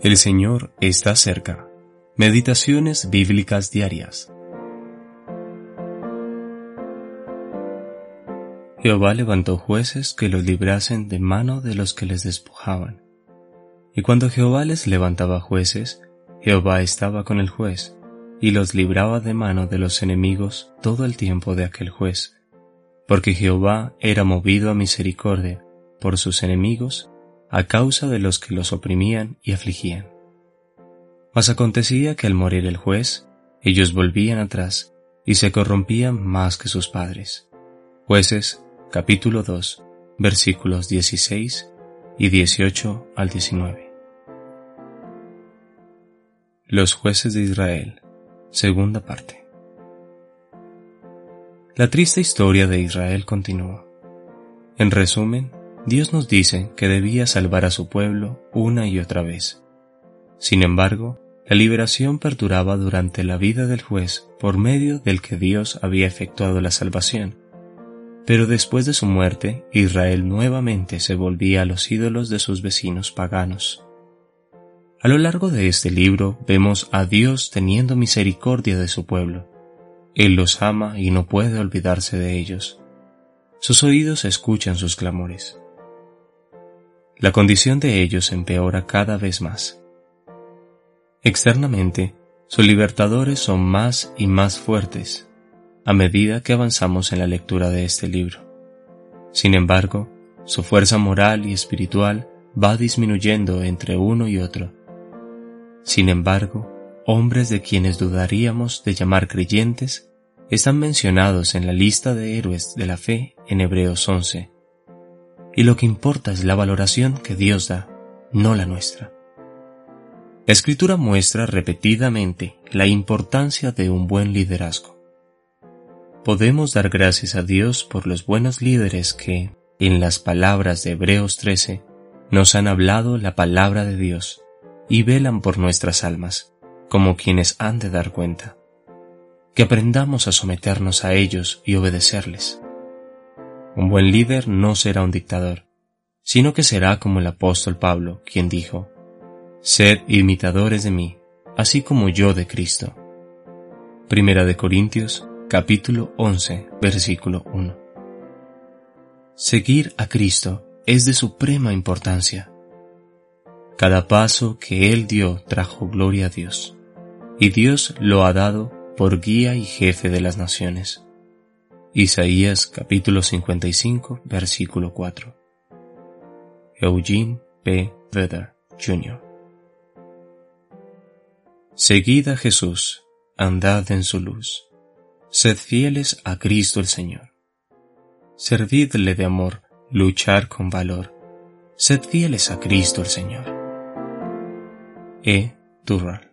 El Señor está cerca. Meditaciones bíblicas diarias. Jehová levantó jueces que los librasen de mano de los que les despojaban. Y cuando Jehová les levantaba jueces, Jehová estaba con el juez, y los libraba de mano de los enemigos todo el tiempo de aquel juez, porque Jehová era movido a misericordia por sus enemigos a causa de los que los oprimían y afligían. Mas acontecía que al morir el juez, ellos volvían atrás y se corrompían más que sus padres. Jueces capítulo 2 versículos 16 y 18 al 19. Los jueces de Israel, segunda parte. La triste historia de Israel continúa. En resumen, Dios nos dice que debía salvar a su pueblo una y otra vez. Sin embargo, la liberación perduraba durante la vida del juez por medio del que Dios había efectuado la salvación. Pero después de su muerte, Israel nuevamente se volvía a los ídolos de sus vecinos paganos. A lo largo de este libro vemos a Dios teniendo misericordia de su pueblo. Él los ama y no puede olvidarse de ellos. Sus oídos escuchan sus clamores la condición de ellos empeora cada vez más. Externamente, sus libertadores son más y más fuertes a medida que avanzamos en la lectura de este libro. Sin embargo, su fuerza moral y espiritual va disminuyendo entre uno y otro. Sin embargo, hombres de quienes dudaríamos de llamar creyentes están mencionados en la lista de héroes de la fe en Hebreos 11 y lo que importa es la valoración que Dios da, no la nuestra. La escritura muestra repetidamente la importancia de un buen liderazgo. Podemos dar gracias a Dios por los buenos líderes que, en las palabras de Hebreos 13, nos han hablado la palabra de Dios y velan por nuestras almas, como quienes han de dar cuenta. Que aprendamos a someternos a ellos y obedecerles. Un buen líder no será un dictador, sino que será como el apóstol Pablo, quien dijo, Sed imitadores de mí, así como yo de Cristo. Primera de Corintios, capítulo 11, versículo 1. Seguir a Cristo es de suprema importancia. Cada paso que Él dio trajo gloria a Dios, y Dios lo ha dado por guía y jefe de las naciones. Isaías capítulo 55 versículo 4. Eugene P. Vedder Jr. Seguid a Jesús, andad en su luz. Sed fieles a Cristo el Señor. Servidle de amor, luchar con valor. Sed fieles a Cristo el Señor. E. Durral